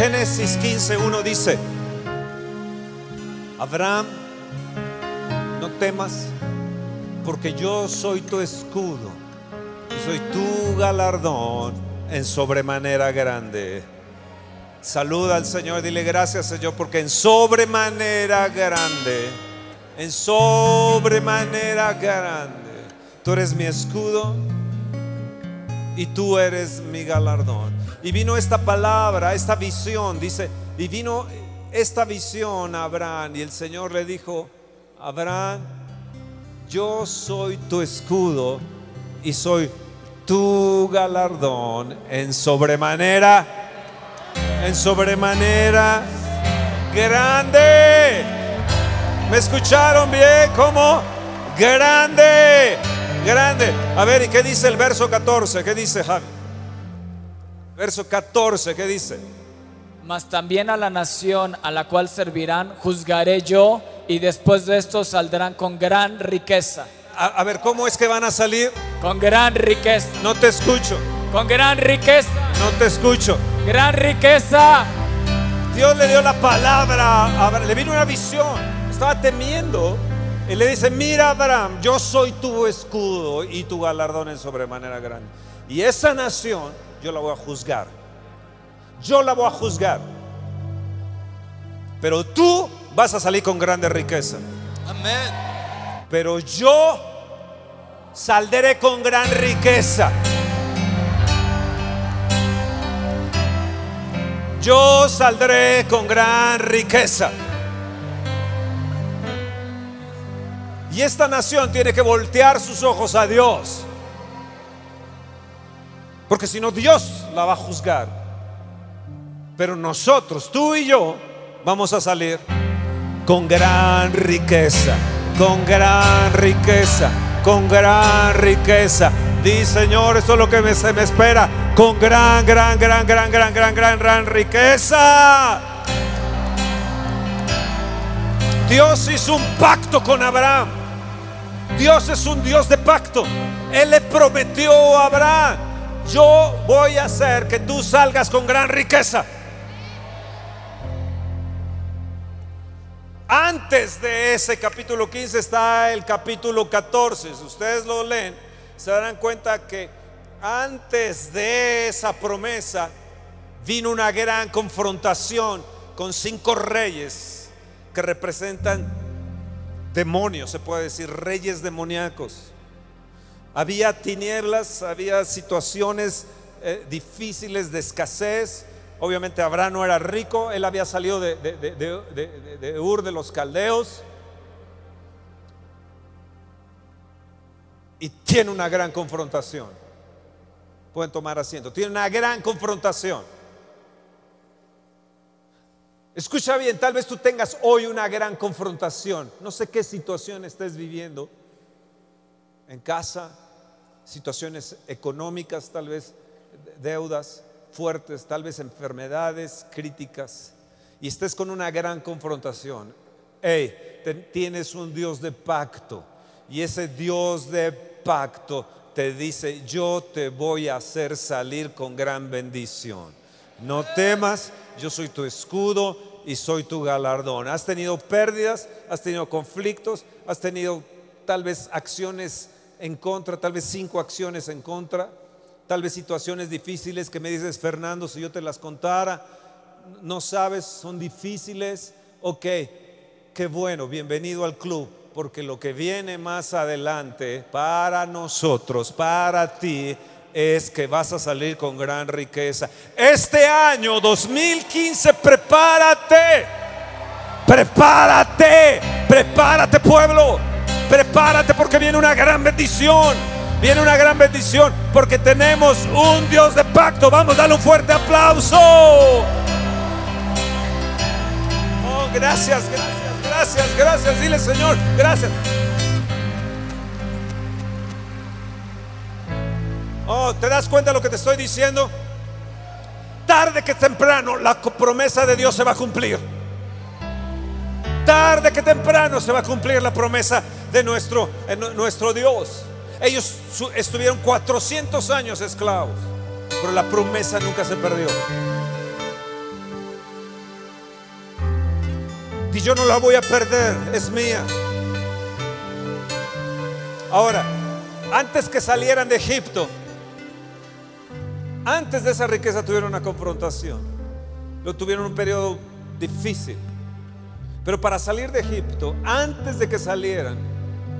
Génesis 15.1 dice, Abraham, no temas, porque yo soy tu escudo y soy tu galardón en sobremanera grande. Saluda al Señor, dile gracias Señor, porque en sobremanera grande, en sobremanera grande, tú eres mi escudo y tú eres mi galardón. Y vino esta palabra, esta visión, dice, y vino esta visión a Abraham y el Señor le dijo, Abraham, yo soy tu escudo y soy tu galardón en sobremanera, en sobremanera grande. ¿Me escucharon bien? ¿Cómo? Grande, grande. A ver, ¿y qué dice el verso 14? ¿Qué dice Javi? Verso 14, ¿qué dice? Mas también a la nación a la cual servirán juzgaré yo y después de esto saldrán con gran riqueza. A, a ver, ¿cómo es que van a salir? Con gran riqueza. No te escucho, Con gran riqueza. no te escucho. Gran riqueza. Dios le dio la palabra, a Abraham, le vino una visión, estaba temiendo. Y le dice, mira Abraham, yo soy tu escudo y tu galardón en sobremanera grande. Y esa nación yo la voy a juzgar. Yo la voy a juzgar. Pero tú vas a salir con grande riqueza. Amén. Pero yo saldré con gran riqueza. Yo saldré con gran riqueza. Y esta nación tiene que voltear sus ojos a Dios. Porque si no, Dios la va a juzgar. Pero nosotros, tú y yo, vamos a salir con gran riqueza, con gran riqueza, con gran riqueza. Di Señor, eso es lo que se me espera, con gran, gran, gran, gran, gran, gran, gran, gran riqueza. Dios hizo un pacto con Abraham. Dios es un Dios de pacto. Él le prometió a Abraham, yo voy a hacer que tú salgas con gran riqueza. Antes de ese capítulo 15 está el capítulo 14. Si ustedes lo leen, se darán cuenta que antes de esa promesa vino una gran confrontación con cinco reyes que representan demonios, se puede decir, reyes demoníacos. Había tinieblas, había situaciones eh, difíciles de escasez. Obviamente Abraham no era rico, él había salido de, de- Ur de los Caldeos. Y tiene una gran confrontación. Pueden tomar asiento. Tiene una gran confrontación. Escucha bien, tal vez tú tengas hoy una gran confrontación. No sé qué situación estés viviendo. En casa, situaciones económicas, tal vez deudas fuertes, tal vez enfermedades críticas. Y estés con una gran confrontación. Hey, tienes un Dios de pacto. Y ese Dios de pacto te dice, yo te voy a hacer salir con gran bendición. No temas, yo soy tu escudo y soy tu galardón. Has tenido pérdidas, has tenido conflictos, has tenido tal vez acciones en contra, tal vez cinco acciones en contra, tal vez situaciones difíciles que me dices, Fernando, si yo te las contara, no sabes, son difíciles. Ok, qué bueno, bienvenido al club, porque lo que viene más adelante para nosotros, para ti, es que vas a salir con gran riqueza. Este año 2015, prepárate, prepárate, prepárate pueblo, prepárate porque viene una gran bendición. Viene una gran bendición porque tenemos un Dios de pacto. Vamos, dale un fuerte aplauso. Oh, gracias, gracias, gracias, gracias. Dile, Señor, gracias. Oh, ¿te das cuenta de lo que te estoy diciendo? Tarde que temprano la promesa de Dios se va a cumplir. Tarde que temprano se va a cumplir la promesa de nuestro, eh, nu- nuestro Dios. Ellos estuvieron 400 años esclavos, pero la promesa nunca se perdió. Y yo no la voy a perder, es mía. Ahora, antes que salieran de Egipto, antes de esa riqueza tuvieron una confrontación. Lo tuvieron un periodo difícil. Pero para salir de Egipto, antes de que salieran,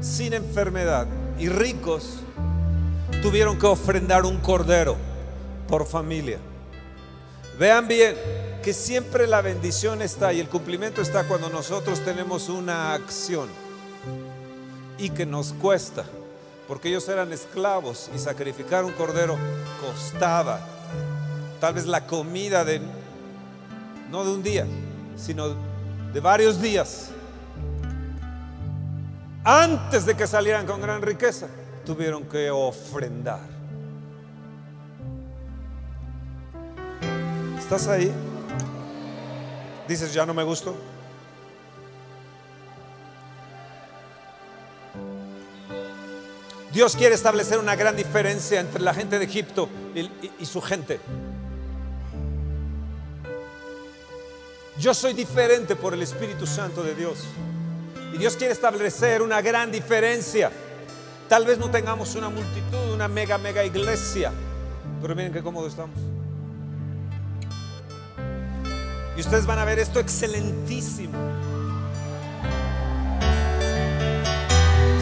sin enfermedad y ricos, tuvieron que ofrendar un cordero por familia. Vean bien que siempre la bendición está y el cumplimiento está cuando nosotros tenemos una acción y que nos cuesta, porque ellos eran esclavos y sacrificar un cordero costaba tal vez la comida de no de un día, sino de varios días. Antes de que salieran con gran riqueza, tuvieron que ofrendar. ¿Estás ahí? Dices, ya no me gustó. Dios quiere establecer una gran diferencia entre la gente de Egipto y, su gente. Yo soy diferente por el Espíritu Santo de Dios. Y Dios quiere establecer una gran diferencia. Tal vez no tengamos una multitud, una mega, mega iglesia. Pero miren qué cómodo estamos. Y ustedes van a ver esto excelentísimo.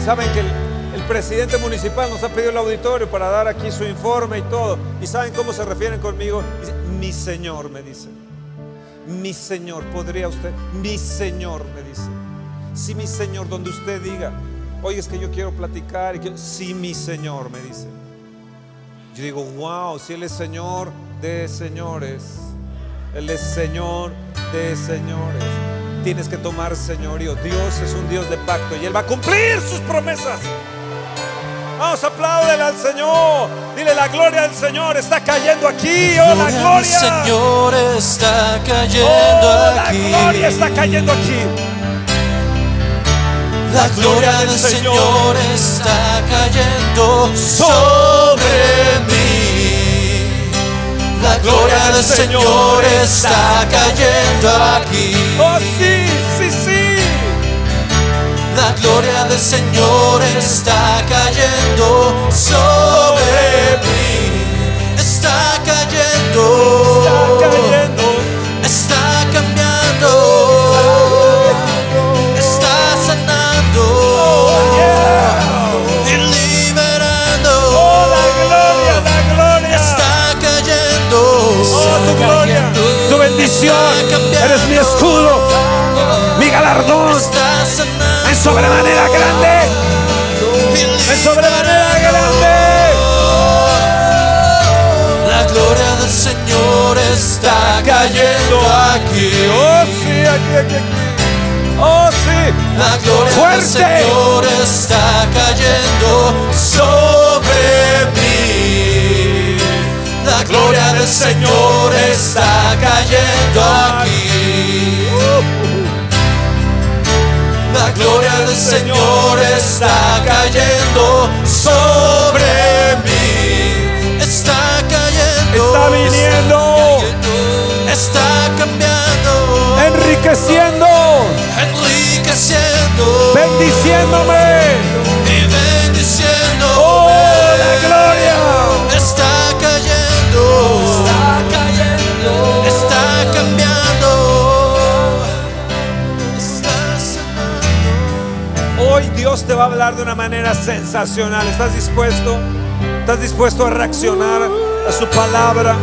Saben que el, presidente municipal nos ha pedido el auditorio para dar aquí su informe y todo. ¿Y saben cómo se refieren conmigo? Mi señor, me dice. Mi señor, ¿podría usted? Mi señor, me dice. Sí, mi señor, donde usted diga, oye, es que yo quiero platicar. Y quiero-". Sí, mi señor, me dice. Yo digo, wow, si Él es Señor de señores. Él es Señor de señores. Tienes que tomar señorío. Dios es un Dios de pacto y Él va a cumplir sus promesas. Vamos, apláudele al Señor. Dile, la gloria del Señor está cayendo aquí. Oh, la gloria. Señor está cayendo Oh, la aquí. gloria está cayendo aquí. La gloria del Señor está cayendo sobre mí. La gloria del Señor está cayendo aquí. Oh, sí, sí, sí. La gloria del Señor está cayendo sobre mí. Está cayendo. Está cayendo. Eres mi escudo, mi galardón. En sobremanera grande. En sobremanera grande. La gloria del Señor está cayendo aquí. Oh, sí, aquí, aquí, aquí. Oh, sí. La gloria Fuerte. del Señor está cayendo sobre mí. La gloria del Señor está cayendo aquí. La gloria del Señor está cayendo sobre mí. Está cayendo. Está viniendo. Está cambiando. Enriqueciendo. Enriqueciendo. Te va a hablar de una manera sensacional. ¿Estás dispuesto? ¿Estás dispuesto a reaccionar a su palabra?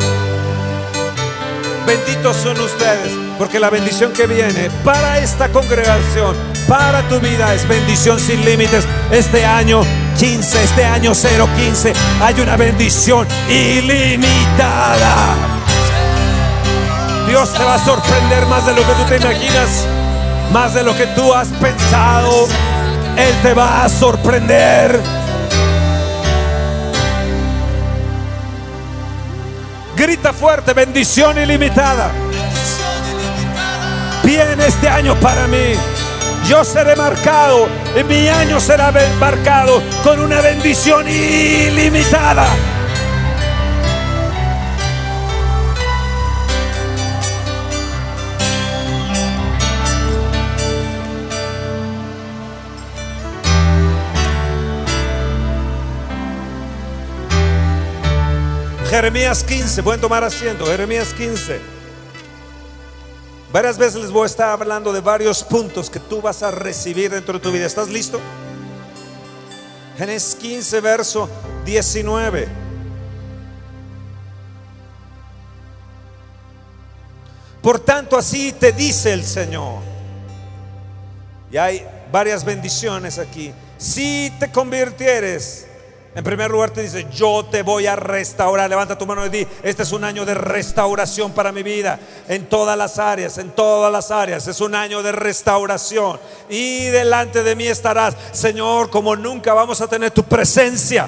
Benditos son ustedes, porque la bendición que viene para esta congregación, para tu vida, es bendición sin límites. Este año 15, este año 015, hay una bendición ilimitada. Dios te va a sorprender más de lo que tú te imaginas, más de lo que tú has pensado. Él te va a sorprender. Grita fuerte, bendición ilimitada. Viene este año para mí. Yo seré marcado y mi año será marcado con una bendición ilimitada. Jeremías 15, pueden tomar asiento, Jeremías 15. Varias veces les voy a estar hablando de varios puntos que tú vas a recibir dentro de tu vida. ¿Estás listo? Génesis 15, verso 19. Por tanto, así te dice el Señor. Y hay varias bendiciones aquí. Si te convirtieres, en primer lugar te dice, yo te voy a restaurar. Levanta tu mano y di, este es un año de restauración para mi vida. En todas las áreas, en todas las áreas. Es un año de restauración. Y delante de mí estarás, Señor, como nunca vamos a tener tu presencia.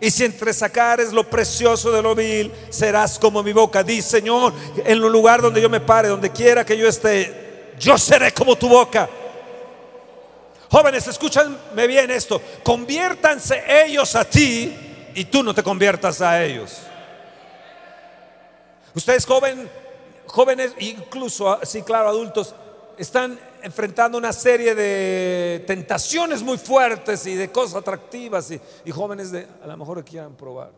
Y si entre sacares lo precioso de lo vil, serás como mi boca. Di, Señor, en el lugar donde yo me pare, donde quiera que yo esté, yo seré como tu boca. Jóvenes, escúchanme bien esto. Conviértanse ellos a ti y tú no te conviertas a ellos. Ustedes joven, jóvenes, incluso, sí, claro, adultos, están enfrentando una serie de tentaciones muy fuertes y de cosas atractivas y, jóvenes de a lo mejor quieran probar.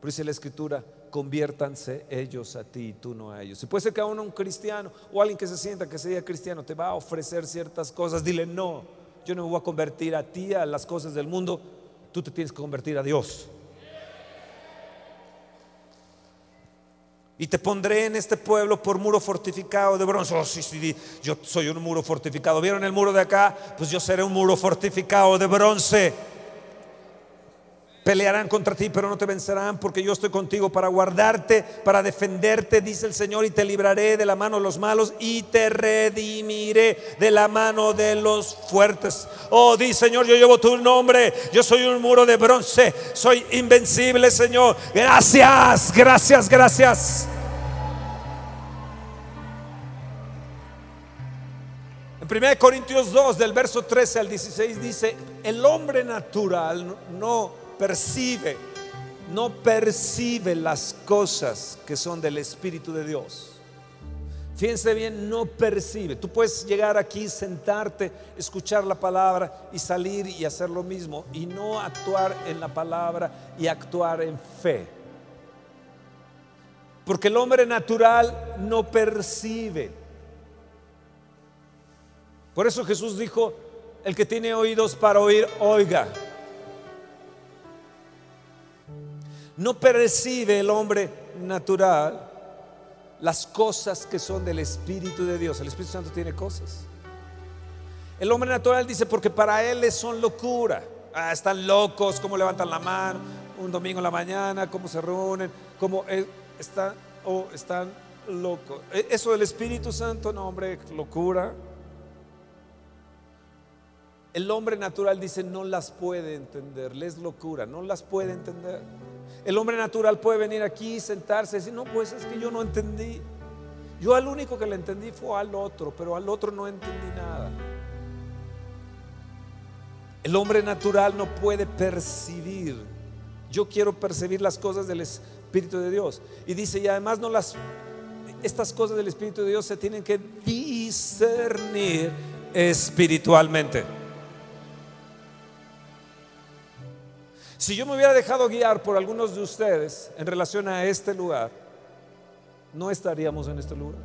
Pero dice la escritura, conviértanse ellos a ti y tú no a ellos. Si puede ser que aún un cristiano o alguien que se sienta que sea cristiano te va a ofrecer ciertas cosas, dile no, yo no me voy a convertir a ti, a las cosas del mundo, tú te tienes que convertir a Dios. Y te pondré en este pueblo por muro fortificado de bronce. Oh, yo soy un muro fortificado. ¿Vieron el muro de acá? Pues yo seré un muro fortificado de bronce. Pelearán contra ti, pero no te vencerán, porque yo estoy contigo para guardarte, para defenderte, dice el Señor, y te libraré de la mano de los malos y te redimiré de la mano de los fuertes. Oh, di Señor, yo llevo tu nombre, yo soy un muro de bronce, soy invencible, Señor. Gracias, gracias, gracias. En 1 Corintios 2, del verso 13 al 16, dice, el hombre natural no percibe, no percibe las cosas que son del Espíritu de Dios. Fíjense bien, no percibe. Tú puedes llegar aquí, sentarte, escuchar la palabra y salir y hacer lo mismo y no actuar en la palabra y actuar en fe. Porque el hombre natural no percibe. Por eso Jesús dijo, el que tiene oídos para oír, oiga. No percibe el hombre natural las cosas que son del Espíritu de Dios. El Espíritu Santo tiene cosas. El hombre natural dice, porque para él son locura. Ah, están locos, cómo levantan la mano un domingo en la mañana, cómo se reúnen, cómo están, o están locos. E, eso del Espíritu Santo, no, hombre, locura. El hombre natural dice, no las puede entender, les locura, no las puede entender. El hombre natural puede venir aquí, sentarse y decir, no, pues es que yo no entendí. Yo al único que le entendí fue al otro, pero al otro no entendí nada. El hombre natural no puede percibir. Yo quiero percibir las cosas del Espíritu de Dios. Y dice, y además no las, estas cosas del Espíritu de Dios se tienen que discernir espiritualmente. Si yo me hubiera dejado guiar por algunos de ustedes en relación a este lugar, no estaríamos en este lugar.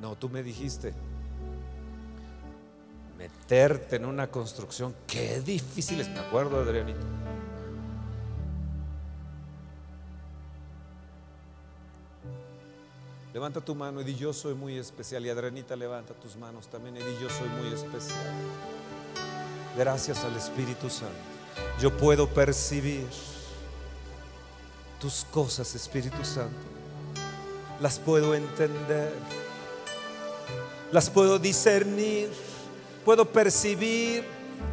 No, tú me dijiste meterte en una construcción, qué difícil es, me acuerdo, Adrianito. Levanta tu mano y di yo soy muy especial. Y Adrenita, levanta tus manos también y di yo soy muy especial. Gracias al Espíritu Santo. Yo puedo percibir tus cosas, Espíritu Santo. Las puedo entender. Las puedo discernir. Puedo percibir,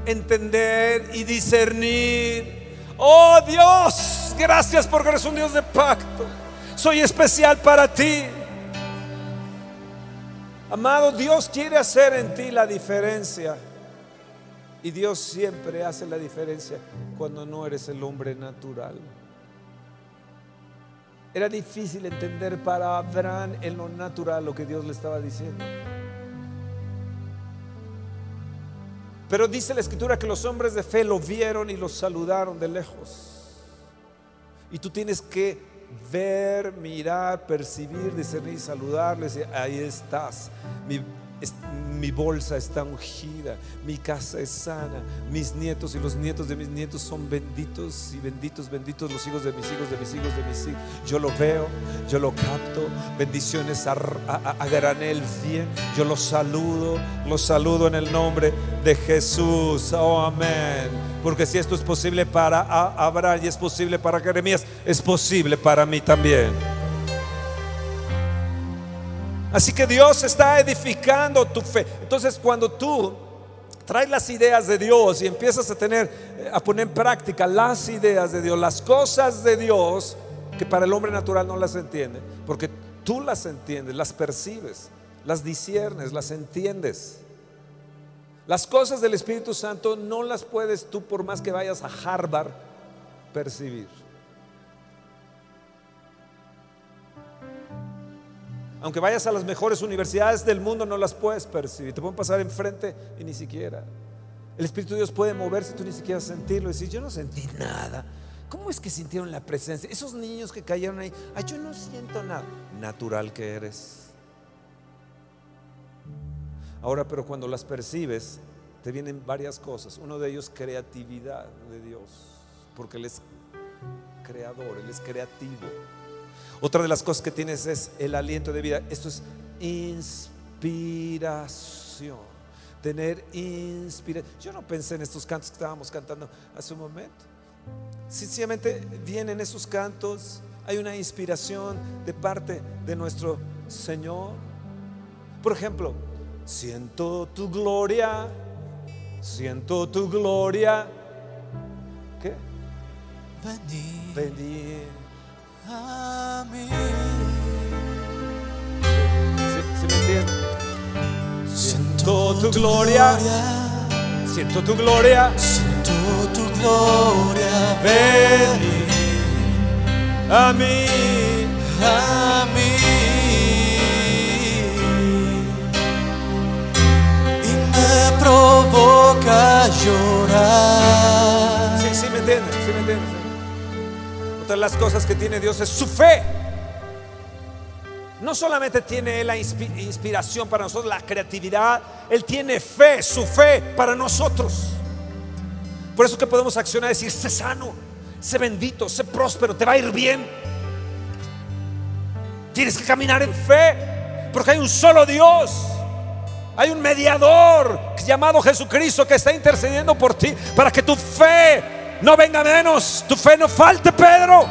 entender y discernir. Oh Dios, gracias porque eres un Dios de pacto. Soy especial para ti. Amado, Dios quiere hacer en ti la diferencia. Y Dios siempre hace la diferencia cuando no eres el hombre natural. Era difícil entender para Abraham en lo natural lo que Dios le estaba diciendo. Pero dice la escritura que los hombres de fe lo vieron y lo saludaron de lejos. Y tú tienes que ver, mirar, percibir, discernir, saludarles. Ahí estás. Es- mi bolsa está ungida, mi casa es sana, mis nietos y los nietos de mis nietos son benditos y benditos, benditos los hijos de mis hijos, de mis hijos, de mis hijos. Yo lo veo, yo lo capto, bendiciones a, a- a granel bien, yo los saludo, los saludo en el nombre de Jesús, oh amén. Porque si esto es posible para Abraham y es posible para Jeremías, es posible para mí también. Así que Dios está edificando tu fe. Entonces cuando tú traes las ideas de Dios y empiezas a tener, eh, a poner en práctica las ideas de Dios, las cosas de Dios, que para el hombre natural no las entiende, porque tú las entiendes, las percibes, las disiernes, las entiendes. Las cosas del Espíritu Santo no las puedes tú por más que vayas a Harvard percibir. Aunque vayas a las mejores universidades del mundo, no las puedes percibir. Te pueden pasar enfrente y ni siquiera. El Espíritu de Dios puede moverse tú ni siquiera sentirlo. Y decir, yo no sentí nada. ¿Cómo es que sintieron la presencia? Esos niños que cayeron ahí, yo no siento nada. Natural que eres. Ahora, pero cuando las percibes, te vienen varias cosas. Uno de ellos, creatividad de Dios. Porque Él es creador, Él es creativo. Otra de las cosas que tienes es el aliento de vida. Esto es inspiración. Tener inspiración. Yo no pensé en estos cantos que estábamos cantando hace un momento. Sencillamente vienen esos cantos. Hay una inspiración de parte de nuestro Señor. Por ejemplo, siento tu gloria. Siento tu gloria. ¿Qué? Venir. A mí. ¿Sí, sí me entienden? Siento tu gloria. Siento tu gloria. Siento tu gloria. Ven a mí. a mí y me provoca llorar. Sí, sí me entienden, sí me entienden. De las cosas que tiene Dios es su fe. No solamente tiene Él la inspi- inspiración para nosotros, la creatividad, Él tiene fe, su fe para nosotros. Por eso que podemos accionar y decir, sé sano, sé bendito, sé próspero, te va a ir bien. Tienes que caminar en fe, porque hay un solo Dios. Hay un mediador llamado Jesucristo que está intercediendo por ti para que tu fe no venga menos, tu fe no falte, Pedro.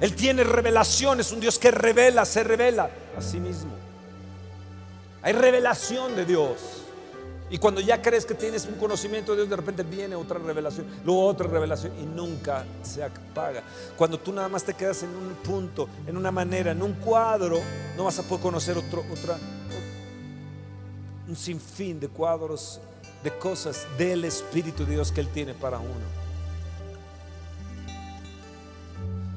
Él tiene revelaciones, un Dios que revela, se revela a sí mismo. Hay revelación de Dios. Y cuando ya crees que tienes un conocimiento de Dios, de repente viene otra revelación, luego otra revelación y nunca se apaga. Cuando tú nada más te quedas en un punto, en una manera, en un cuadro, no vas a poder conocer otro, otra, un sinfín de cuadros, de cosas del Espíritu de Dios que Él tiene para uno.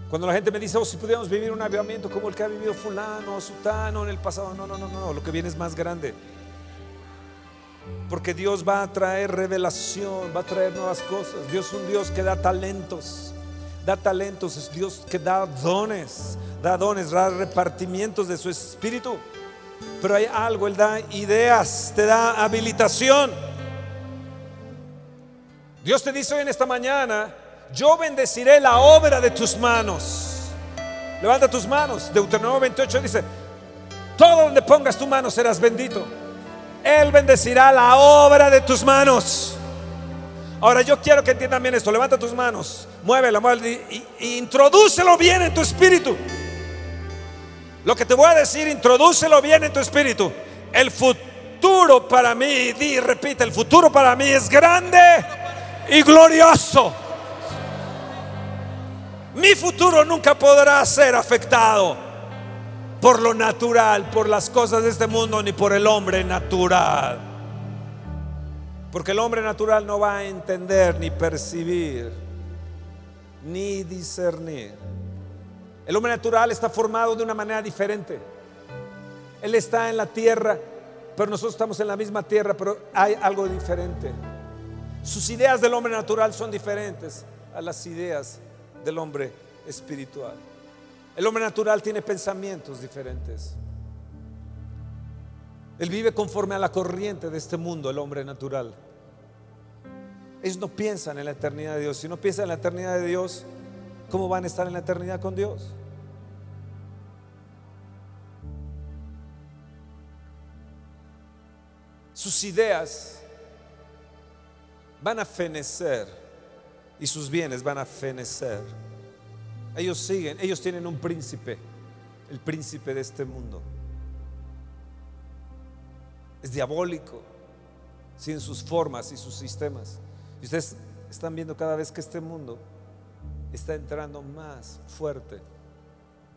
Cuando la gente me dice, oh, si pudiéramos vivir un avivamiento como el que ha vivido fulano o sutano en el pasado, no, no, no, no, lo que viene es más grande. Porque Dios va a traer revelación, va a traer nuevas cosas. Dios es un Dios que da talentos. Da talentos, es Dios que da dones, da dones, da repartimientos de su espíritu. Pero hay algo, Él da ideas, te da habilitación. Dios te dice hoy en esta mañana, yo bendeciré la obra de tus manos. Levanta tus manos. Deuteronomio 28 dice, todo donde pongas tu mano serás bendito. Él bendecirá la obra de tus manos. Ahora yo quiero que entiendan bien esto. Levanta tus manos, muévela, muévela y, y introdúcelo bien en tu espíritu. Lo que te voy a decir, introdúcelo bien en tu espíritu. El futuro para mí, di, repite, el futuro para mí es grande y glorioso. Mi futuro nunca podrá ser afectado por lo natural, por las cosas de este mundo, ni por el hombre natural. Porque el hombre natural no va a entender, ni percibir, ni discernir. El hombre natural está formado de una manera diferente. Él está en la tierra pero nosotros estamos en la misma tierra, pero hay algo diferente. Sus ideas del hombre natural son diferentes a las ideas del hombre espiritual. El hombre natural tiene pensamientos diferentes. Él vive conforme a la corriente de este mundo, el hombre natural. Ellos no piensan en la eternidad de Dios. Si no piensan en la eternidad de Dios, ¿cómo van a estar en la eternidad con Dios? Sus ideas van a fenecer y sus bienes van a fenecer. Ellos siguen, ellos tienen un príncipe, el príncipe de este mundo. Es diabólico, sin sus formas y sus sistemas. Y ustedes están viendo cada vez que este mundo está entrando más fuerte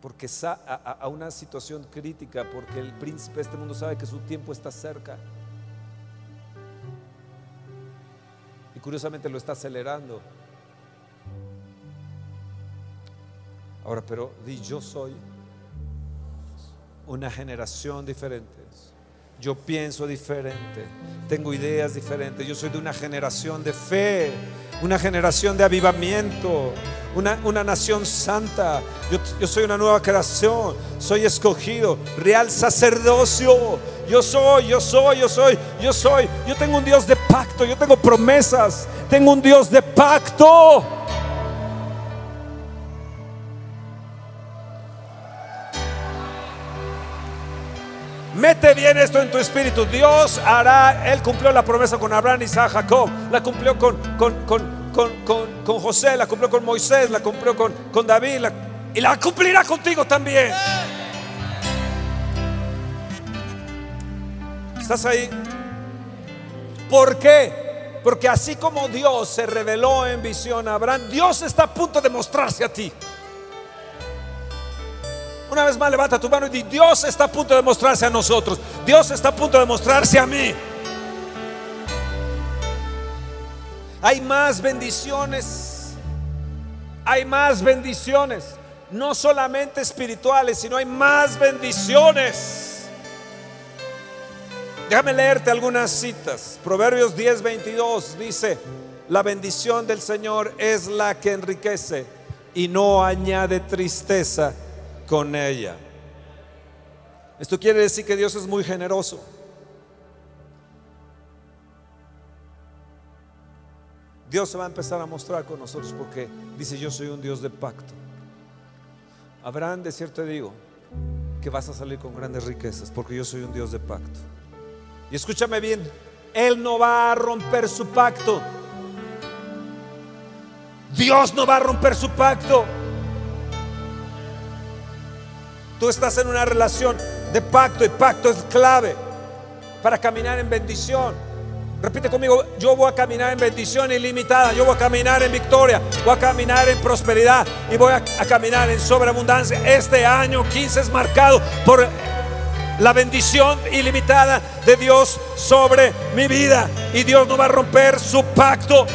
porque a, a una situación crítica, porque el príncipe de este mundo sabe que su tiempo está cerca. Curiosamente lo está acelerando. Ahora, pero di, yo soy una generación diferente. Yo pienso diferente, tengo ideas diferentes. Yo soy de una generación de fe, una generación de avivamiento, una, una nación santa. Yo, yo soy una nueva creación, soy escogido, real sacerdocio. Yo soy, yo soy, yo soy, yo soy. Yo tengo un Dios de pacto, yo tengo promesas, tengo un Dios de pacto. Mete bien esto en tu espíritu. Dios hará, Él cumplió la promesa con Abraham, Isaac, Jacob. La cumplió con, con, con, con José, la cumplió con Moisés, la cumplió con, David y la cumplirá contigo también. ¿Estás ahí? ¿Por qué? Porque así como Dios se reveló en visión a Abraham, Dios está a punto de mostrarse a ti. Una vez más levanta tu mano y di, Dios está a punto de mostrarse a nosotros. Dios está a punto de mostrarse a mí. Hay más bendiciones. Hay más bendiciones. No solamente espirituales, sino hay más bendiciones. Déjame leerte algunas citas. Proverbios 10, 22 dice, la bendición del Señor es la que enriquece y no añade tristeza con ella. Esto quiere decir que Dios es muy generoso. Dios se va a empezar a mostrar con nosotros porque dice yo soy un Dios de pacto. Abraham, de cierto te digo que vas a salir con grandes riquezas porque yo soy un Dios de pacto. Y escúchame bien, Él no va a romper su pacto. Dios no va a romper su pacto. Tú estás en una relación de pacto y pacto es clave para caminar en bendición. Repite conmigo, yo voy a caminar en bendición ilimitada, yo voy a caminar en victoria, voy a caminar en prosperidad y voy a, caminar en sobreabundancia. Este año 15 es marcado por la bendición ilimitada de Dios sobre mi vida y Dios no va a romper su pacto.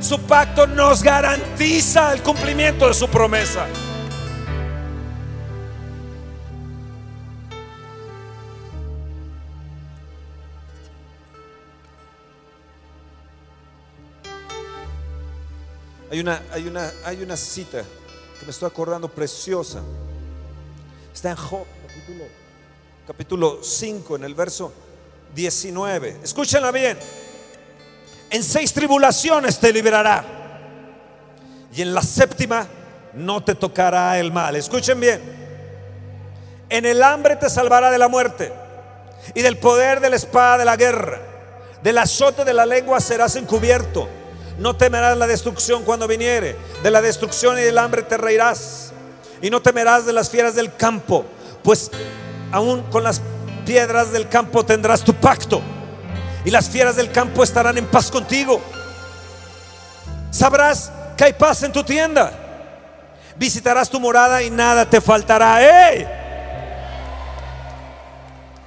Su pacto nos garantiza el cumplimiento de su promesa. Hay una, hay una, hay una cita que me estoy acordando preciosa. Está en Job, capítulo, capítulo 5, en el verso 19. Escúchenla bien. En seis tribulaciones te liberará. Y en la séptima no te tocará el mal. Escuchen bien. En el hambre te salvará de la muerte y del poder de la espada de la guerra. Del azote de la lengua serás encubierto no temerás la destrucción cuando viniere. De la destrucción y del hambre te reirás. Y no temerás de las fieras del campo, pues aún con las piedras del campo tendrás tu pacto. Y las fieras del campo estarán en paz contigo. Sabrás que hay paz en tu tienda. Visitarás tu morada y nada te faltará.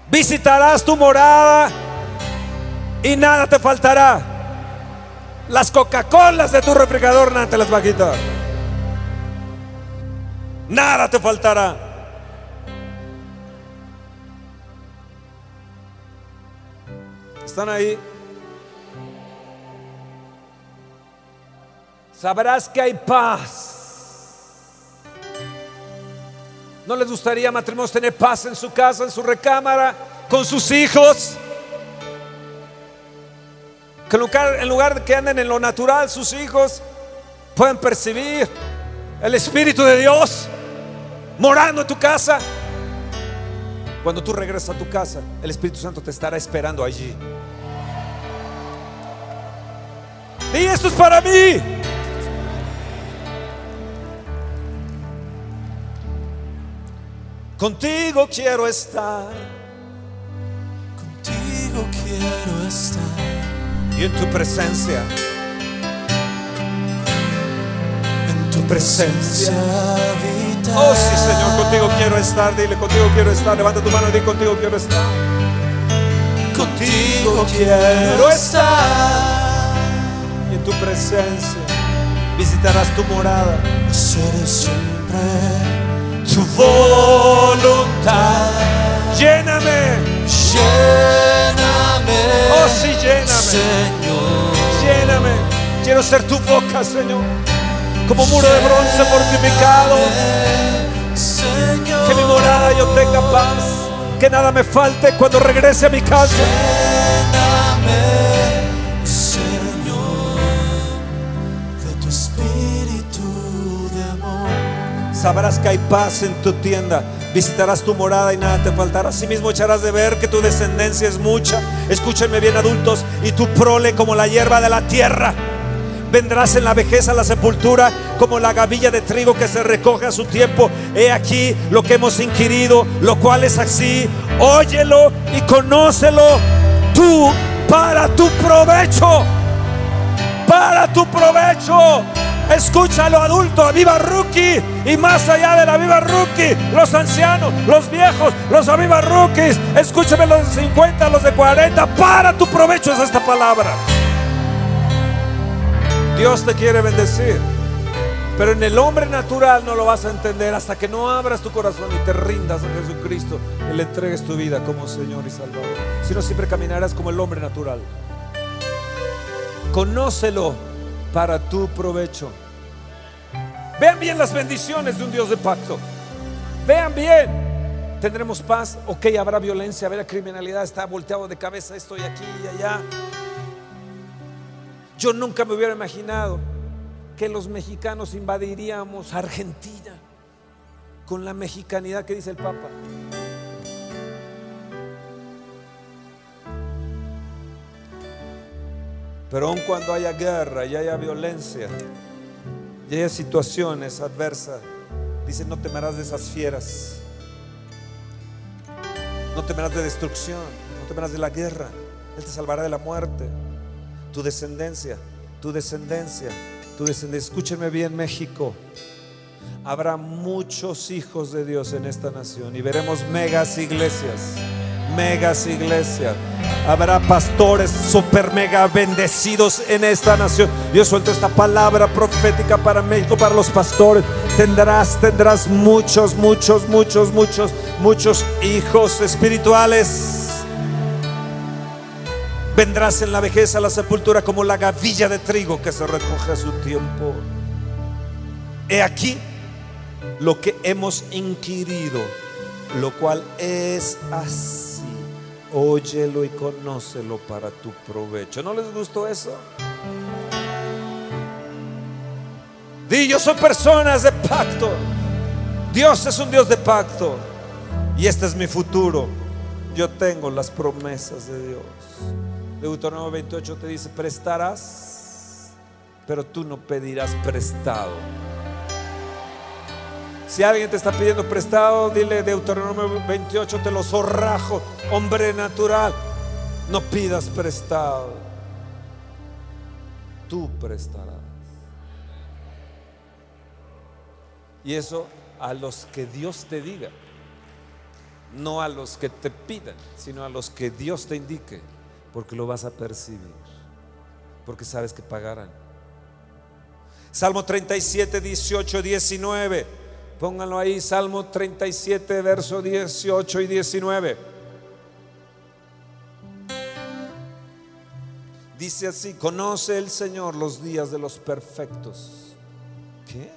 Visitarás tu morada y nada te faltará. Las Coca-Colas de tu refrigerador nada te las va a quitar. Nada te faltará. ¿Están ahí? Sabrás que hay paz. ¿No les gustaría matrimonios tener paz en su casa, en su recámara, con sus hijos? Que en lugar, en lugar de que anden en lo natural, sus hijos puedan percibir el Espíritu de Dios morando en tu casa. Cuando tú regresas a tu casa, el Espíritu Santo te estará esperando allí. Y esto es para mí. Contigo quiero estar Contigo quiero estar. y en tu presencia. En tu presencia. Oh, sí, Señor, contigo quiero estar. Dile, contigo quiero estar. Levanta tu mano y di, contigo quiero estar. Contigo quiero estar. Y en tu presencia visitarás tu morada. Seré siempre Tu voluntad. Lléname. Lléname. Oh, sí, lléname. Señor. Lléname. Quiero ser tu boca, Señor. Como muro de bronce fortificado. Que mi morada yo tenga paz. Que nada me falte cuando regrese a mi casa. Sabrás que hay paz en tu tienda. Visitarás tu morada y nada te faltará. Asimismo echarás de ver que tu descendencia es mucha. Escúchenme bien adultos. Y tu prole como la hierba de la tierra. Vendrás en la vejez a la sepultura como la gavilla de trigo que se recoge a su tiempo. He aquí lo que hemos inquirido, lo cual es así. Óyelo y conócelo tú para tu provecho. Para tu provecho. Escúchalo adulto, viva rookie y más allá de la viva rookie, los ancianos, los viejos, los aviva rookies, escúchame los de 50, los de 40, para tu provecho es esta palabra. Dios te quiere bendecir, pero en el hombre natural no lo vas a entender hasta que no abras tu corazón y te rindas a Jesucristo y le entregues tu vida como Señor y Salvador. Si no, siempre caminarás como el hombre natural. Conócelo para tu provecho. Vean bien las bendiciones de un Dios de pacto. Vean bien. Tendremos paz. Ok, habrá violencia, habrá criminalidad. Está volteado de cabeza. Estoy aquí y allá. Yo nunca me hubiera imaginado que los mexicanos invadiríamos Argentina con la mexicanidad que dice el Papa. Pero aun cuando haya guerra y haya violencia y haya situaciones adversas, dice, no temerás de esas fieras. No temerás de destrucción, no temerás de la guerra. Él te salvará de la muerte. Tu descendencia, tu descendencia, tu descendencia. Escúchenme bien, México. Habrá muchos hijos de Dios en esta nación y veremos megas iglesias, megas iglesias. Habrá pastores super mega bendecidos en esta nación. Dios suelto esta palabra profética para México, para los pastores. Tendrás, tendrás muchos, muchos, muchos, muchos, muchos hijos espirituales. Vendrás en la vejez a la sepultura como la gavilla de trigo que se recoge a su tiempo. He aquí lo que hemos inquirido, lo cual es así. Óyelo y conócelo para tu provecho. ¿No les gustó eso? Di, yo soy personas de pacto. Dios es un Dios de pacto. Y este es mi futuro. Yo tengo las promesas de Dios. Deuteronomio 28 te dice, prestarás, pero tú no pedirás prestado. Si alguien te está pidiendo prestado, dile Deuteronomio 28, te lo zorrajo, hombre natural. No pidas prestado. Tú prestarás. Y eso a los que Dios te diga. No a los que te pidan, sino a los que Dios te indique. Porque lo vas a percibir. Porque sabes que pagarán. Salmo 37, 18, 19. Pónganlo ahí, Salmo 37, verso 18 y 19. Dice así, conoce el Señor los días de los perfectos. ¿Qué?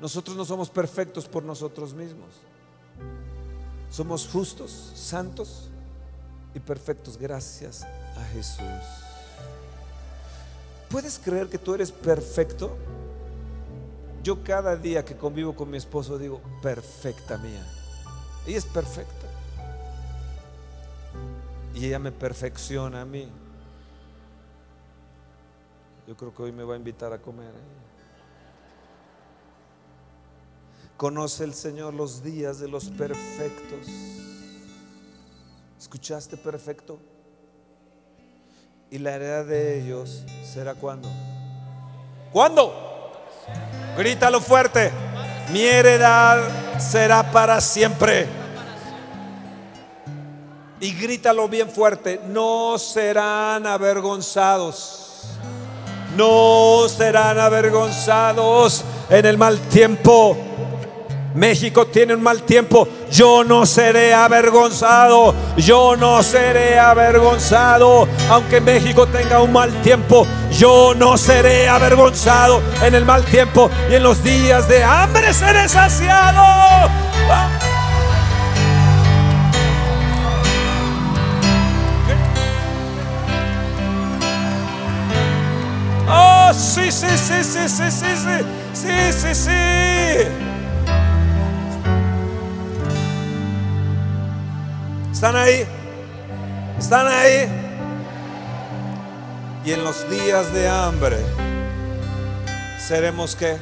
Nosotros no somos perfectos por nosotros mismos. Somos justos, santos y perfectos gracias a Jesús. ¿Puedes creer que tú eres perfecto? Yo cada día que convivo con mi esposo digo, perfecta mía. Ella es perfecta. Y ella me perfecciona a mí. Yo creo que hoy me va a invitar a comer. Conoce el Señor los días de los perfectos. ¿Escuchaste perfecto? Y la heredad de ellos será cuando. ¿Cuándo? Grítalo fuerte. Mi heredad será para siempre. Y grítalo bien fuerte. No serán avergonzados. No serán avergonzados en el mal tiempo. México tiene un mal tiempo. Yo no seré avergonzado. Yo no seré avergonzado. Aunque México tenga un mal tiempo, yo no seré avergonzado en el mal tiempo y en los días de hambre seré saciado. Oh, sí, sí, sí, sí, sí, sí, sí, sí, sí, sí. ¿Están ahí? ¿Están ahí? Y en los días de hambre seremos que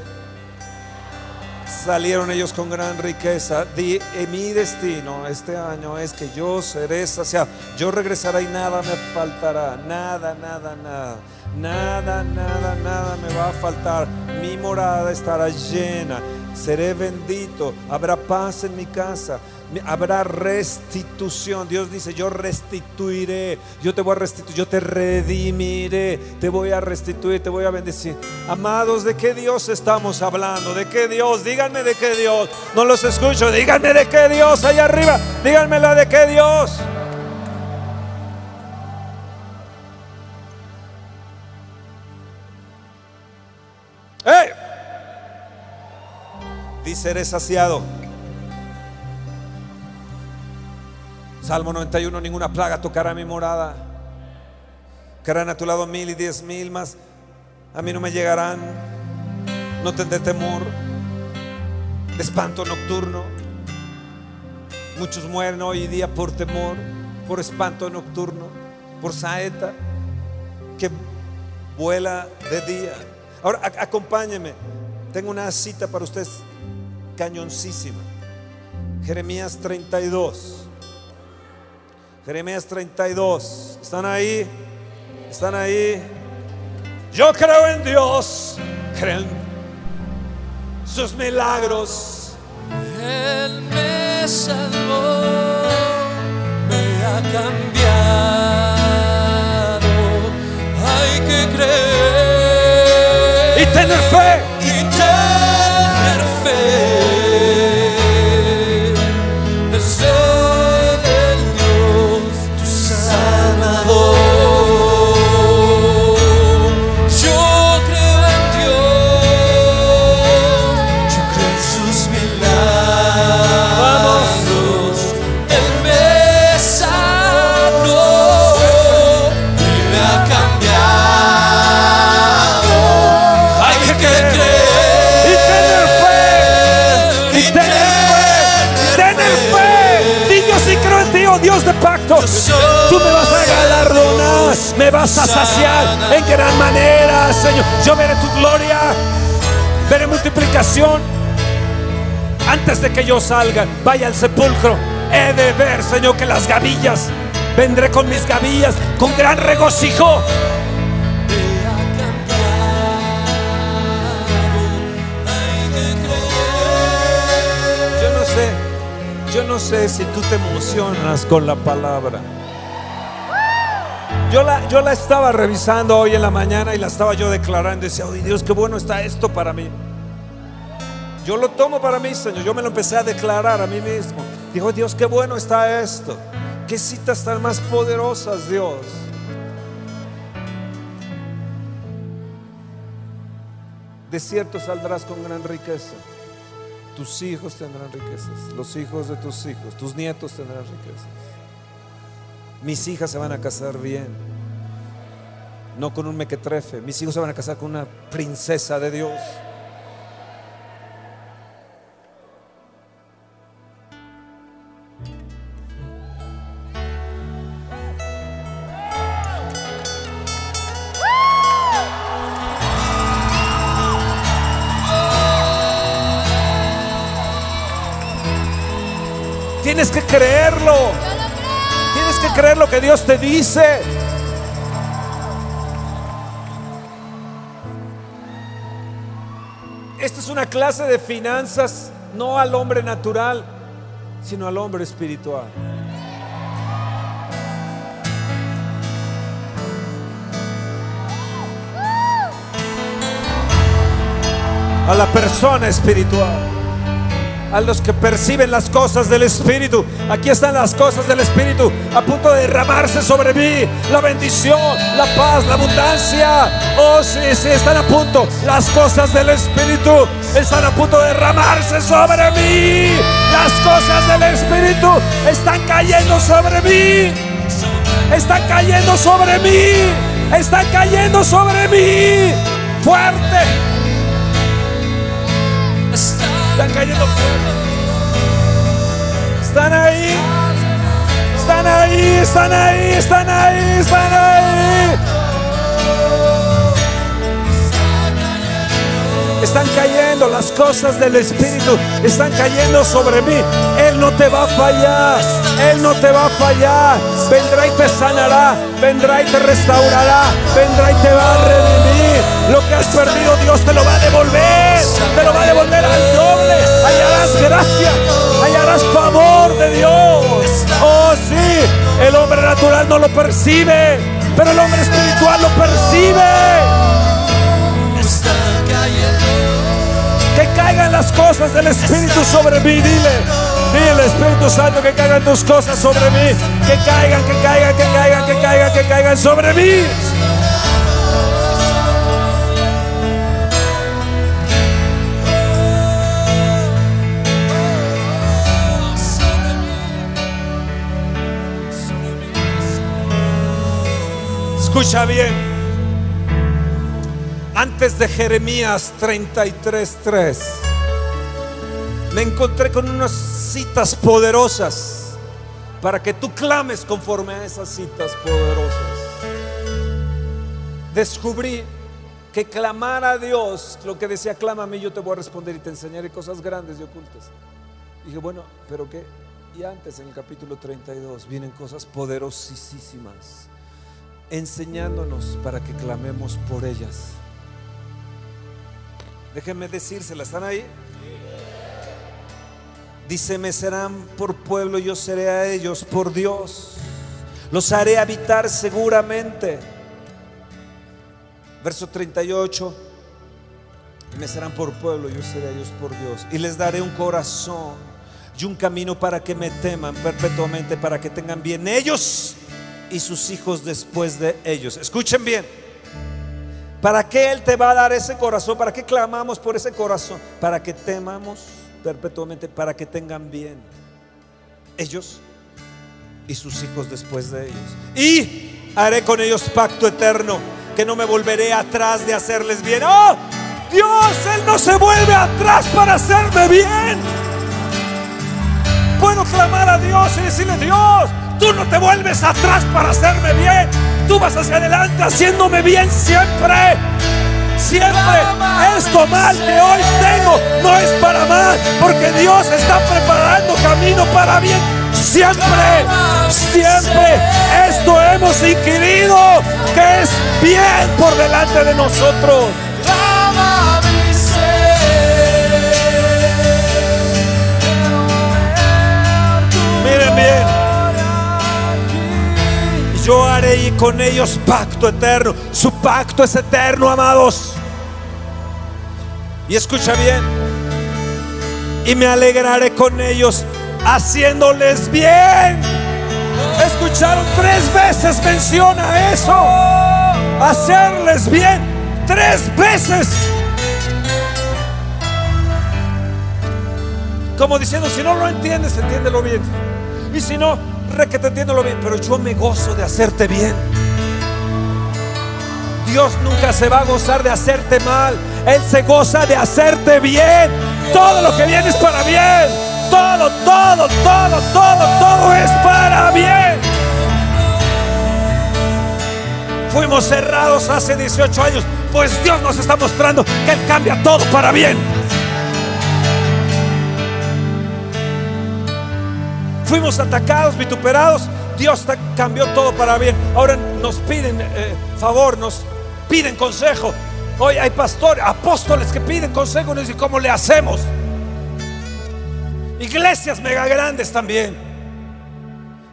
salieron ellos con gran riqueza. Eh, mi destino este año es que yo seré saciado. Yo regresaré y nada me faltará. Nada, nada, nada. Nada, nada, nada me va a faltar. Mi morada estará llena. Seré bendito. Habrá paz en mi casa. Habrá restitución. Dios dice, yo restituiré. Yo te voy a restituir. Yo te redimiré. Te voy a restituir. Te voy a bendecir. Amados, ¿de qué Dios estamos hablando? ¿De qué Dios? Díganme de qué Dios. No los escucho. Díganme de qué Dios. Allá arriba. Díganmela de qué Dios. ¡Hey! Dice, eres saciado. Salmo 91, ninguna plaga tocará mi morada. Caerán a tu lado mil y diez mil más. A mí no me llegarán. No tendré temor. De espanto nocturno. Muchos mueren hoy día por temor, por espanto nocturno, por saeta que vuela de día. Ahora acompáñeme. Tengo una cita para ustedes cañoncísima. Jeremías 32. Jeremías 32. ¿Están ahí? ¿Están ahí? Yo creo en Dios. Creo en sus milagros. Él me salvó, me ha cambiado. Hay que creer Y tener fe. Tú me vas a galardonar, me vas a saciar en gran manera, Señor. Yo veré tu gloria, veré multiplicación. Antes de que yo salga, vaya al sepulcro. He de ver, Señor, que las gavillas, vendré con mis gavillas, con gran regocijo. Yo no sé si tú te emocionas con la palabra. Yo la, yo la estaba revisando hoy en la mañana y la estaba yo declarando. Y decía, oh Dios, qué bueno está esto para mí. Yo lo tomo para mí, Señor. Yo me lo empecé a declarar a mí mismo. Dijo, Dios, qué bueno está esto. Qué citas tan más poderosas, Dios. De cierto saldrás con gran riqueza. Tus hijos tendrán riquezas, los hijos de tus hijos, tus nietos tendrán riquezas. Mis hijas se van a casar bien, no con un mequetrefe. Mis hijos se van a casar con una princesa de Dios. Que creerlo. Tienes que creer lo que Dios te dice. Esta es una clase de finanzas no al hombre natural, sino al hombre espiritual. A la persona espiritual a los que perciben las cosas del Espíritu. Aquí están las cosas del Espíritu a punto de derramarse sobre mí. La bendición, la paz, la abundancia. Oh, sí, sí, están a punto. Las cosas del Espíritu están a punto de derramarse sobre mí. Las cosas del Espíritu están cayendo sobre mí. Están cayendo sobre mí. Están cayendo sobre mí. Fuerte. Están cayendo Están ahí. Están ahí, están ahí, están ahí, están ahí. Están cayendo las cosas del Espíritu, están cayendo sobre mí. Él no te va a fallar, Él no te va a fallar. Vendrá y te sanará, vendrá y te restaurará, vendrá y te va a redimir. Lo que has perdido Dios te lo va a devolver, te lo va a devolver al doble. Hallarás gracia, hallarás favor de Dios. Oh sí, el hombre natural no lo percibe, pero el hombre espiritual lo percibe. Caigan las cosas del Espíritu sobre mí. Dile, dile Espíritu Santo que caigan tus cosas sobre mí. Que caigan, que caigan, que caigan, que caigan, que caigan sobre mí. Escucha bien antes de Jeremías 33:3, me encontré con unas citas poderosas para que tú clames conforme a esas citas poderosas. Descubrí que clamar a Dios, lo que decía, clámame, yo te voy a responder y te enseñaré cosas grandes y ocultas. dije, bueno, pero qué? Y antes en el capítulo 32 vienen cosas poderosísimas, enseñándonos para que clamemos por ellas. Déjenme decírsela, ¿están ahí? Dice, me serán por pueblo, yo seré a ellos por Dios. Los haré habitar seguramente. Verso 38. Me serán por pueblo, yo seré a ellos por Dios. Y les daré un corazón y un camino para que me teman perpetuamente, para que tengan bien ellos y sus hijos después de ellos. Escuchen bien. ¿Para qué Él te va a dar ese corazón? ¿Para qué clamamos por ese corazón? Para que temamos perpetuamente, para que tengan bien ellos y sus hijos después de ellos. Y haré con ellos pacto eterno, que no me volveré atrás de hacerles bien. ¡Oh! Dios, Él no se vuelve atrás para hacerme bien. Puedo clamar a Dios y decirle, Dios, tú no te vuelves atrás para hacerme bien. Tú vas hacia adelante haciéndome bien siempre. Siempre esto mal que hoy tengo no es para mal, porque Dios está preparando camino para bien. Siempre, siempre esto hemos inquirido que es bien por delante de nosotros. yo haré con ellos pacto eterno. Su pacto es eterno, amados. Y escucha bien. Y me alegraré con ellos haciéndoles bien. Escucharon tres veces menciona eso. Hacerles bien. Tres veces. Como diciendo, si no lo entiendes, entiéndelo bien. Y si no, re que te entiéndelo bien. Pero yo me gozo de hacerte bien. Dios nunca se va a gozar de hacerte mal. Él se goza de hacerte bien. Todo lo que viene es para bien. Todo, todo, todo, todo, todo es para bien. Fuimos cerrados hace 18 años. Pues Dios nos está mostrando que Él cambia todo para bien. Fuimos atacados, vituperados. Dios cambió todo para bien. Ahora nos piden eh, favor, nos piden consejo. Hoy hay pastores, apóstoles que piden consejo y nos dicen cómo le hacemos. Iglesias mega grandes también.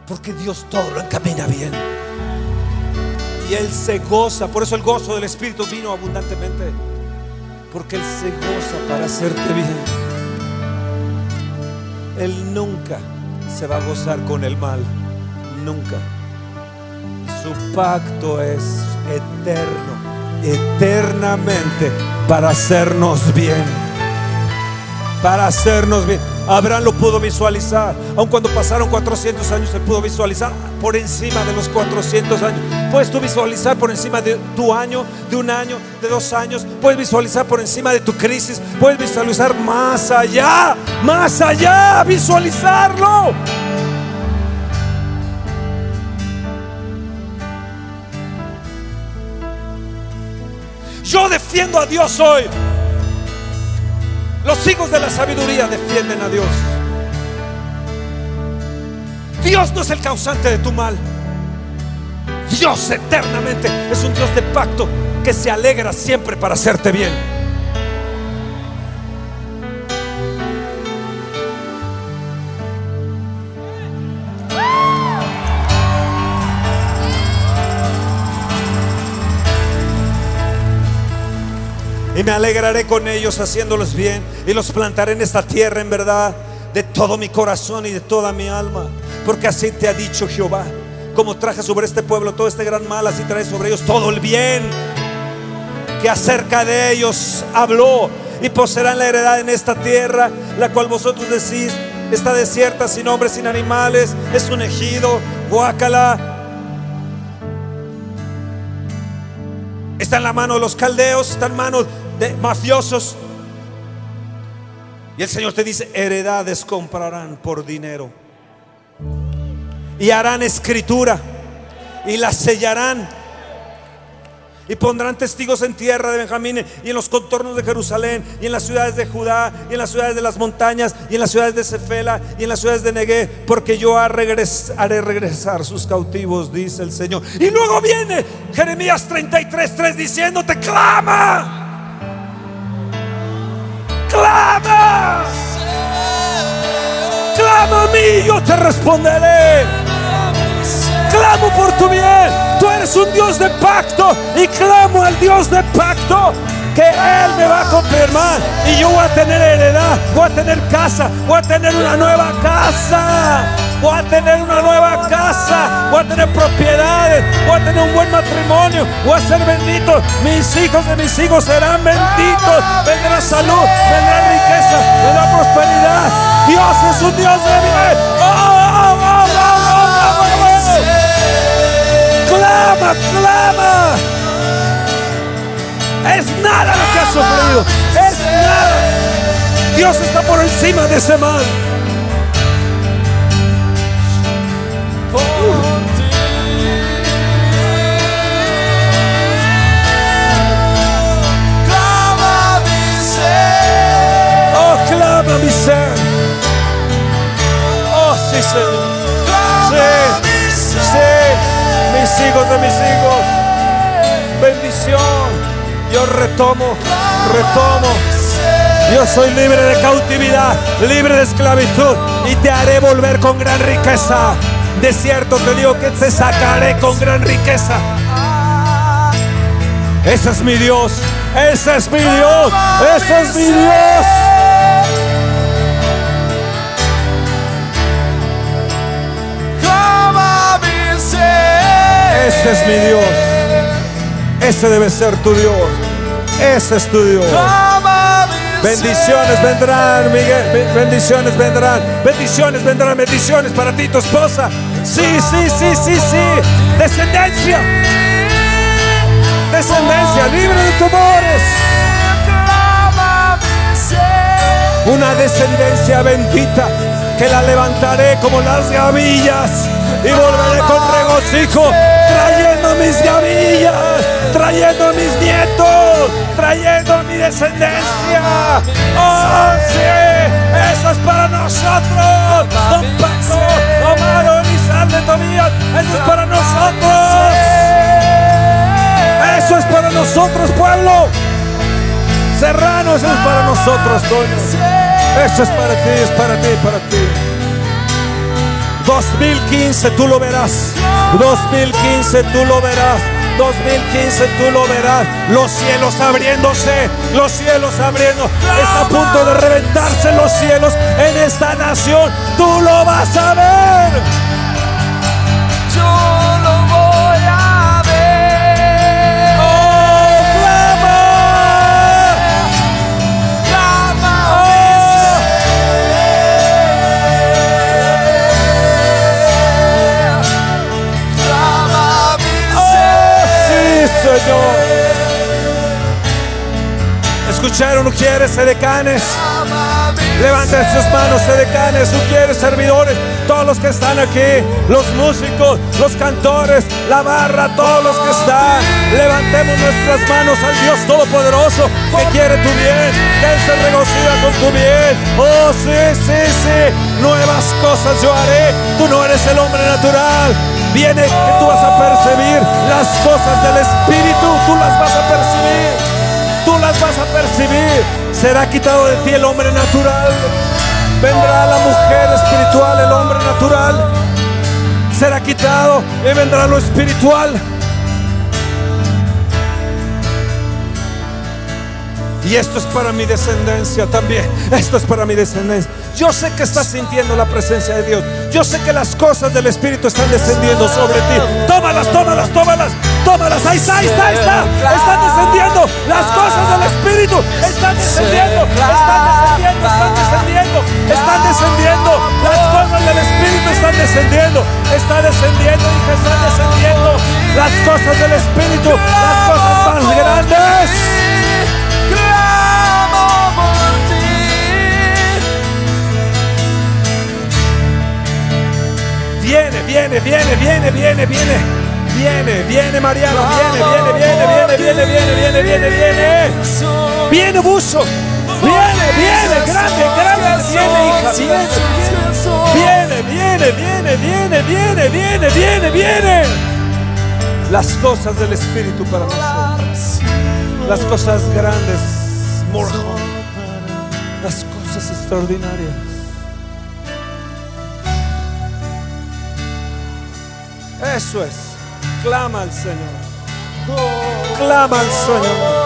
Porque Dios todo lo encamina bien. Y Él se goza. Por eso el gozo del Espíritu vino abundantemente. Porque Él se goza para hacerte bien. Él nunca se va a gozar con el mal. Nunca. Su pacto es eterno, eternamente, para hacernos bien. Para hacernos bien. Abraham lo pudo visualizar. Aun cuando pasaron 400 años, él pudo visualizar por encima de los 400 años. Puedes tú visualizar por encima de tu año, de un año, de dos años. Puedes visualizar por encima de tu crisis. Puedes visualizar más allá, más allá, visualizarlo. Yo defiendo a Dios hoy. Los hijos de la sabiduría defienden a Dios. Dios no es el causante de tu mal. Dios eternamente es un Dios de pacto que se alegra siempre para hacerte bien. Y me alegraré con ellos haciéndolos bien. Y los plantaré en esta tierra en verdad. De todo mi corazón y de toda mi alma. Porque así te ha dicho Jehová. Como traje sobre este pueblo todo este gran mal, así trae sobre ellos todo el bien. Que acerca de ellos habló. Y poseerán la heredad en esta tierra. La cual vosotros decís. Está desierta, sin hombres, sin animales. Es un ejido. Guácala. Está en la mano de los caldeos, está en manos mafiosos. Y el Señor te dice, heredades comprarán por dinero. Y harán escritura. Y la sellarán. Y pondrán testigos en tierra de Benjamín y en los contornos de Jerusalén y en las ciudades de Judá y en las ciudades de las montañas y en las ciudades de Cefela y en las ciudades de Negué, porque yo haré regres- haré regresar sus cautivos, dice el Señor. Y luego viene Jeremías 33, 3 diciéndote, clama, clama a mí, yo te responderé. Clamo por tu bien. Tú eres un Dios de pacto y clamo al Dios de pacto que Él me va a confirmar y yo voy a tener heredad, voy a tener casa, voy a tener una nueva casa, voy a tener una nueva casa, voy a tener propiedades, voy a tener un buen matrimonio, voy a ser bendito, mis hijos de mis hijos serán benditos, vendrá salud, vendrá riqueza, vendrá prosperidad. Dios es un Dios de bien. ¡Oh, oh, oh, oh, oh, oh, oh, oh! Clama, clama. Es nada lo que has sufrido. Es nada. Dios está por encima de ese mal. Oh, clama mi ser. Oh, sí, Señor. Sí, sí, mis hijos de mis hijos. Bendición. Yo retomo, retomo. Yo soy libre de cautividad, libre de esclavitud y te haré volver con gran riqueza. De cierto te digo que te sacaré con gran riqueza. Ese es mi Dios, ese es mi Dios, ese es mi Dios. Ese es mi Dios. Ese debe ser tu Dios. Ese es tu Dios. Bendiciones vendrán, Miguel. Be- Bendiciones vendrán. Bendiciones vendrán. Bendiciones para ti, tu esposa. Sí, sí, sí, sí, sí. Descendencia. Descendencia libre de tumores. Una descendencia bendita que la levantaré como las gavillas y volveré con regocijo trayendo mis gavillas, trayendo a mis nietos, trayendo a mi descendencia. Oh, sí, eso es para nosotros. Don Paco, Omar, Elizalde, Tobías, eso es para nosotros. Eso es para nosotros, pueblo. Serrano, eso es para nosotros, Toño. Eso es para ti, es para ti, para ti. 2015 tú lo verás. 2015 tú lo verás. 2015 tú lo verás. Los cielos abriéndose. Los cielos abriendo. Está a punto de reventarse los cielos en esta nación. Tú lo vas a ver. Señor! ¿Escucharon, quieres, edecanes? Clama mi Levanten sus manos, sedecanes, quieres servidores, todos los que están aquí, los músicos, los cantores, la barra, todos los que están. Levantemos nuestras manos al Dios Todopoderoso que quiere tu bien, que Él se regocija con tu bien. Oh, sí, sí, sí, nuevas cosas yo haré. Tú no eres el hombre natural. Viene que tú vas a percibir las cosas del Espíritu, tú las vas a percibir tú las vas a percibir. Será quitado de ti el hombre natural. Vendrá la mujer espiritual, el hombre natural. Será quitado y vendrá lo espiritual. Y esto es para mi descendencia también. Esto es para mi descendencia. Yo sé que estás sintiendo la presencia de Dios. Yo sé que las cosas del Espíritu están descendiendo sobre ti. Tómalas, tómalas, tómalas, tómalas. Ahí está, ahí está, ahí está. Están descendiendo las cosas del Espíritu. Están descendiendo, están descendiendo, están descendiendo. Están descendiendo. Las cosas del Espíritu están descendiendo. Está descendiendo, hija, están descendiendo. Las cosas del Espíritu, las cosas más grandes. Viene, viene, viene, viene, viene, viene. Viene, viene Mariano, viene, viene, viene, viene, viene, viene, viene, viene, viene. Viene buzo. Viene, viene, grande, grande, viene, hija, viene. Viene, viene, viene, viene, viene, viene, viene, viene. Las cosas del Espíritu para nosotros. Las cosas grandes. More. Las cosas extraordinarias. Eso es. Clama al Señor. Clama al Señor.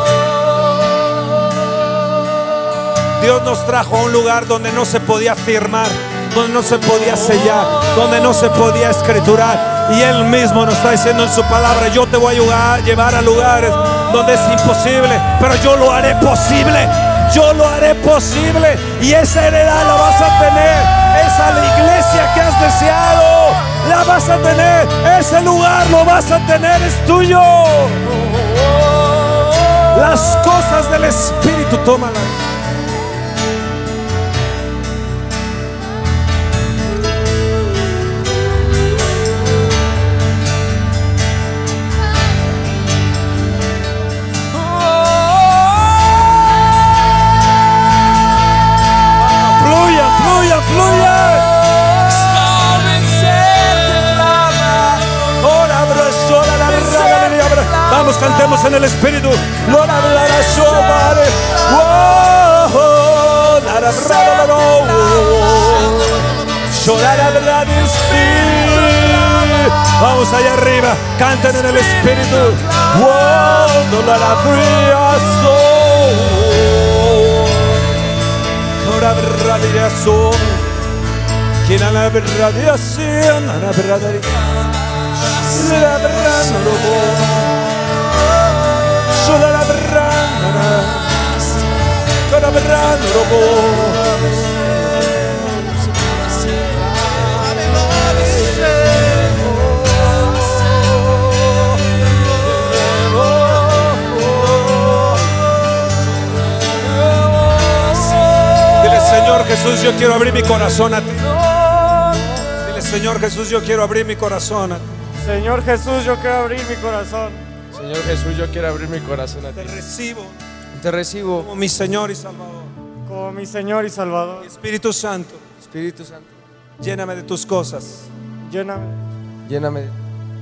Dios nos trajo a un lugar donde no se podía firmar, donde no se podía sellar, donde no se podía escriturar. Y Él mismo nos está diciendo en su palabra, yo te voy a llevar a lugares donde es imposible, pero yo lo haré posible. Yo lo haré posible y esa heredad la vas a tener. Esa la iglesia que has deseado, la vas a tener. Ese lugar lo vas a tener, es tuyo. Las cosas del Espíritu, tómalas. cantemos en el Espíritu. Oh, Vamos allá arriba, canten en el Espíritu. La la verdad la verdad la verdad a la radiación. La Señor Jesús, yo quiero abrir mi corazón a ti. Dile, Señor Jesús, yo quiero abrir mi corazón a ti. Señor Jesús, yo quiero abrir mi corazón. Señor Jesús, yo quiero abrir mi corazón a ti. Te recibo Te recibo, como mi Señor y Salvador. Como mi Señor y Salvador. Espíritu Santo, Espíritu Santo. lléname de tus cosas. Lléname. Lléname,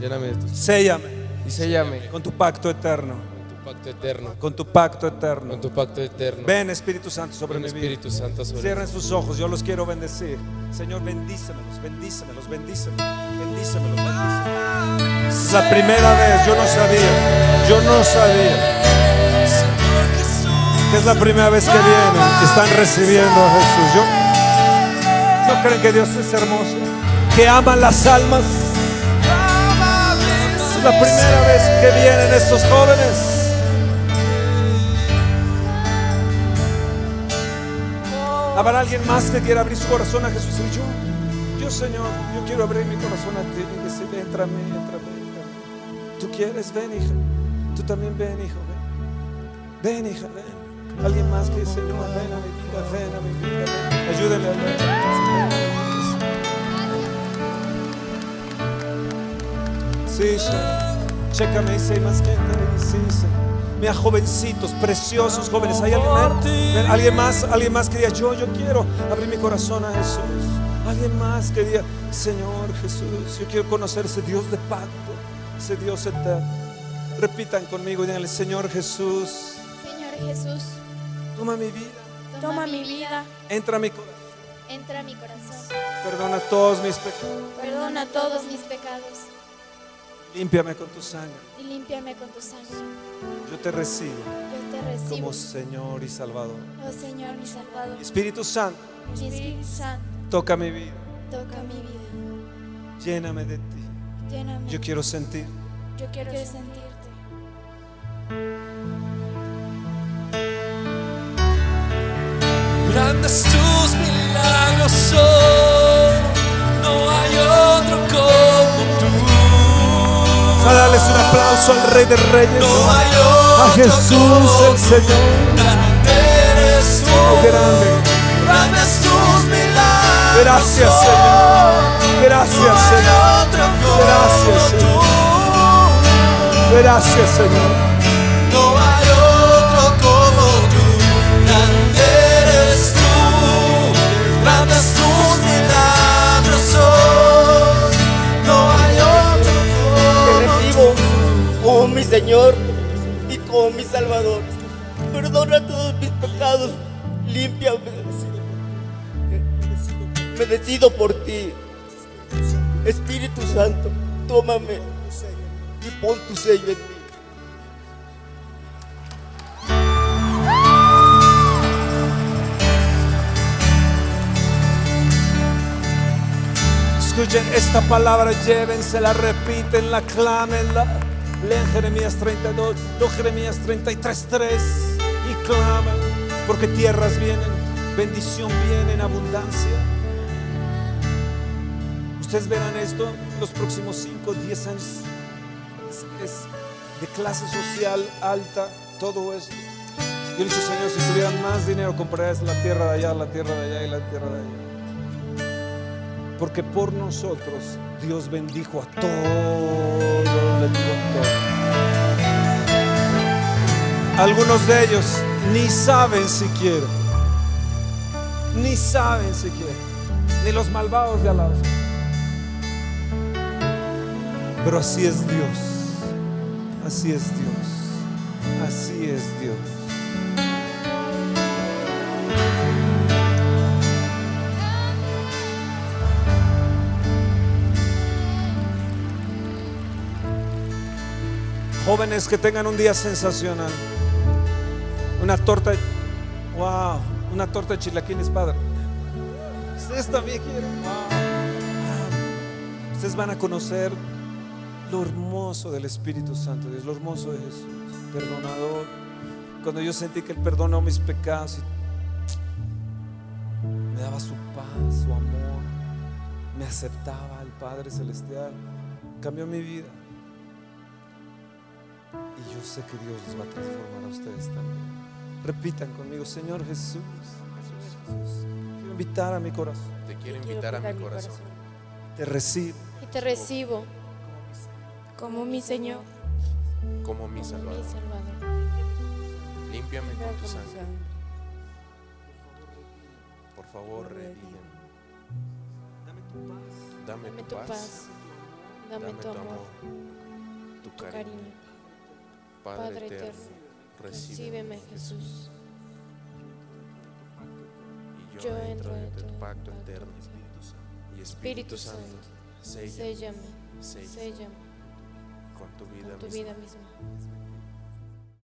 lléname de tus Séllame y séllame con tu pacto eterno. con tu pacto eterno, Con tu pacto eterno. con tu pacto eterno. Ven Espíritu Santo sobre Ven mi vida. Espíritu Santo sobre Cierren sus ojos, yo los quiero bendecir. Señor, bendícemelos, bendícemelos, bendícemelos, bendícemelos, bendícemelos. Es la primera vez, yo no sabía, yo no sabía. Que es la primera vez que vienen, que están recibiendo a Jesús. Yo, ¿No creen que Dios es hermoso? Que ama las almas. Es la primera vez que vienen estos jóvenes. ¿Habrá alguien más que quiera abrir su corazón a Jesús? Y yo, yo Señor, yo quiero abrir mi corazón a ti y decirle, entra a mí, entra a mí. Tú quieres, ven hija. Tú también ven, hijo, ven. Ven, hija, ven. Alguien más que Señor, ven a mi vida, ven a mi vida, ven. Ayúdenle a Sí, Señor. Chécame si hay más gente. Sí, Señor. Mira, jovencitos, preciosos jóvenes. ¿Hay alguien ¿Alguien más? ¿Alguien más que diga, yo, yo quiero abrir mi corazón a Jesús? ¿Alguien más que diga, Señor Jesús, yo quiero conocer ese Dios de pacto, ese Dios eterno? Repitan conmigo y díganle, Señor Jesús, Señor Jesús, toma mi vida, toma mi vida, entra a mi corazón, entra a mi corazón, perdona todos mis pecados, perdona todos mis pecados límpiame con tu sangre. y límpiame con tu sangre. Yo te recibo Yo te recibo, como Señor y Salvador. oh Señor mi Salvador. Espíritu Santo, Espíritu Santo, toca mi vida, toca mi vida, lléname de ti. lléname. Yo quiero sentir. Yo quiero sentirte. Grandes tus milagros son, no hay otro como tú. A darles un aplauso al Rey de Reyes, No hay a otro Jesús como el Señor. Grande eres tú. Oh, grande. Tus milagros. Gracias, Señor. Gracias, no hay Señor. otro como Gracias, Señor. tú. Gracias, Señor. No hay otro como tú, Me decido por ti. Espíritu Santo, tómame y pon tu sello en mí. Escuchen esta palabra, llévensela, repítenla, clámenla. Lean Jeremías 32, no Jeremías 33, 3 y clamen, porque tierras vienen, bendición viene en abundancia. Ustedes verán esto los próximos 5, 10 años. Es, de clase social alta, todo esto. Yo he dicho, Señor, si tuvieran más dinero, comprarías la tierra de allá, la tierra de allá y la tierra de allá. Porque por nosotros Dios bendijo a todo el mundo. Algunos de ellos ni saben siquiera. Ni saben siquiera. Ni los malvados de al lado. Pero así es Dios. Así es Dios. Así es Dios. Jóvenes que tengan un día sensacional. Una torta, wow, una torta de chilaquiles, padre. Ustedes también quieren. Wow. Ustedes van a conocer lo hermoso del Espíritu Santo, Dios, lo hermoso de Jesús, perdonador. Cuando yo sentí que Él perdonó mis pecados, daba su paz, su amor, me aceptaba el Padre Celestial, cambió mi vida. Y yo sé que Dios los va a transformar a ustedes también. Repitan conmigo, Señor Jesús, quiero invitar a mi corazón, Te quiero invitar a mi corazón. te recibo Y te recibo como mi Señor, como mi como mi Salvador. Límpiame con tu sangre. Por favor, redímeme. Dame Dame tu paz, dame tu amor, tu cariño. Padre eterno, recíbeme. Jesús. Y yo, entro en tu pacto eterno. Y Espíritu Santo, Séllame, séllame con tu vida con tu misma. vida misma.